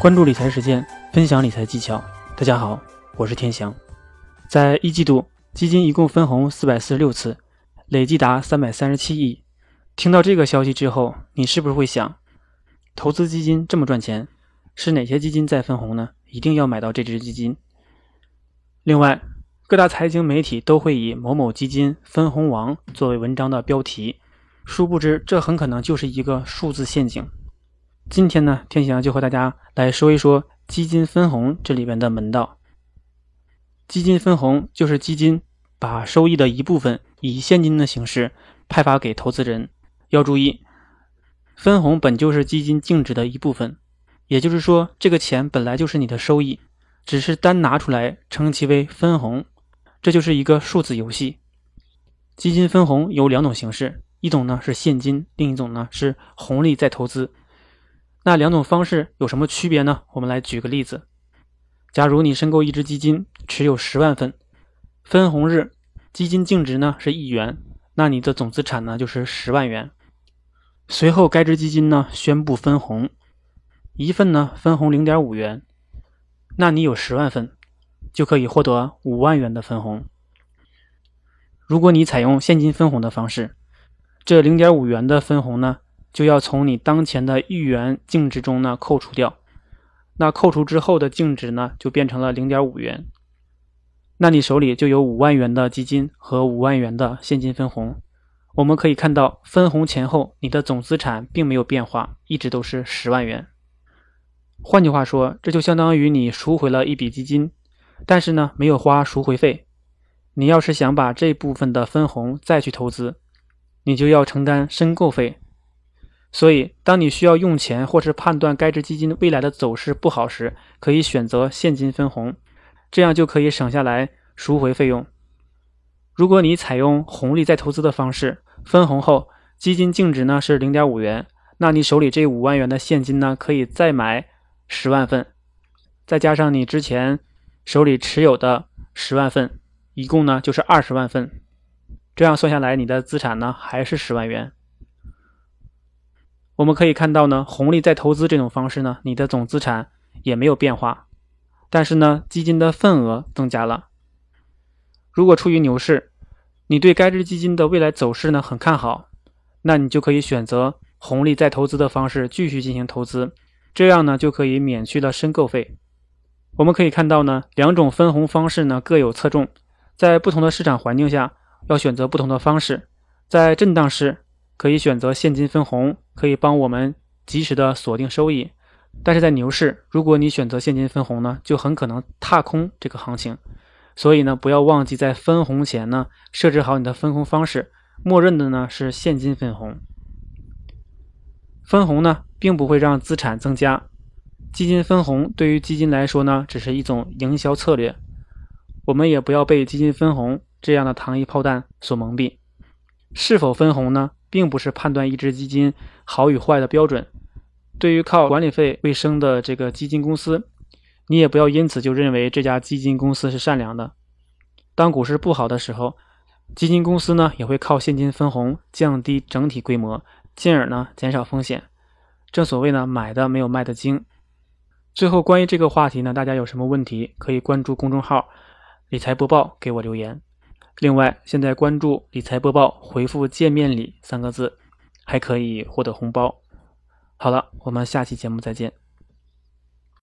关注理财实践，分享理财技巧。大家好，我是天翔。在一季度，基金一共分红四百四十六次，累计达三百三十七亿。听到这个消息之后，你是不是会想，投资基金这么赚钱，是哪些基金在分红呢？一定要买到这只基金。另外，各大财经媒体都会以“某某基金分红王”作为文章的标题，殊不知这很可能就是一个数字陷阱。今天呢，天翔就和大家来说一说基金分红这里边的门道。基金分红就是基金把收益的一部分以现金的形式派发给投资人。要注意，分红本就是基金净值的一部分，也就是说，这个钱本来就是你的收益，只是单拿出来称其为分红，这就是一个数字游戏。基金分红有两种形式，一种呢是现金，另一种呢是红利再投资。那两种方式有什么区别呢？我们来举个例子：假如你申购一只基金，持有十万份，分红日基金净值呢是一元，那你的总资产呢就是十万元。随后该只基金呢宣布分红，一份呢分红零点五元，那你有十万份，就可以获得五万元的分红。如果你采用现金分红的方式，这零点五元的分红呢？就要从你当前的一元净值中呢扣除掉，那扣除之后的净值呢就变成了零点五元，那你手里就有五万元的基金和五万元的现金分红。我们可以看到，分红前后你的总资产并没有变化，一直都是十万元。换句话说，这就相当于你赎回了一笔基金，但是呢没有花赎回费。你要是想把这部分的分红再去投资，你就要承担申购费。所以，当你需要用钱或是判断该只基金未来的走势不好时，可以选择现金分红，这样就可以省下来赎回费用。如果你采用红利再投资的方式，分红后基金净值呢是零点五元，那你手里这五万元的现金呢可以再买十万份，再加上你之前手里持有的十万份，一共呢就是二十万份。这样算下来，你的资产呢还是十万元。我们可以看到呢，红利再投资这种方式呢，你的总资产也没有变化，但是呢，基金的份额增加了。如果处于牛市，你对该只基金的未来走势呢很看好，那你就可以选择红利再投资的方式继续进行投资，这样呢就可以免去了申购费。我们可以看到呢，两种分红方式呢各有侧重，在不同的市场环境下要选择不同的方式，在震荡市。可以选择现金分红，可以帮我们及时的锁定收益。但是在牛市，如果你选择现金分红呢，就很可能踏空这个行情。所以呢，不要忘记在分红前呢，设置好你的分红方式，默认的呢是现金分红。分红呢，并不会让资产增加。基金分红对于基金来说呢，只是一种营销策略。我们也不要被基金分红这样的糖衣炮弹所蒙蔽。是否分红呢？并不是判断一只基金好与坏的标准。对于靠管理费为生的这个基金公司，你也不要因此就认为这家基金公司是善良的。当股市不好的时候，基金公司呢也会靠现金分红降低整体规模，进而呢减少风险。正所谓呢，买的没有卖的精。最后，关于这个话题呢，大家有什么问题可以关注公众号“理财播报”给我留言。另外，现在关注理财播报，回复“见面礼”三个字，还可以获得红包。好了，我们下期节目再见。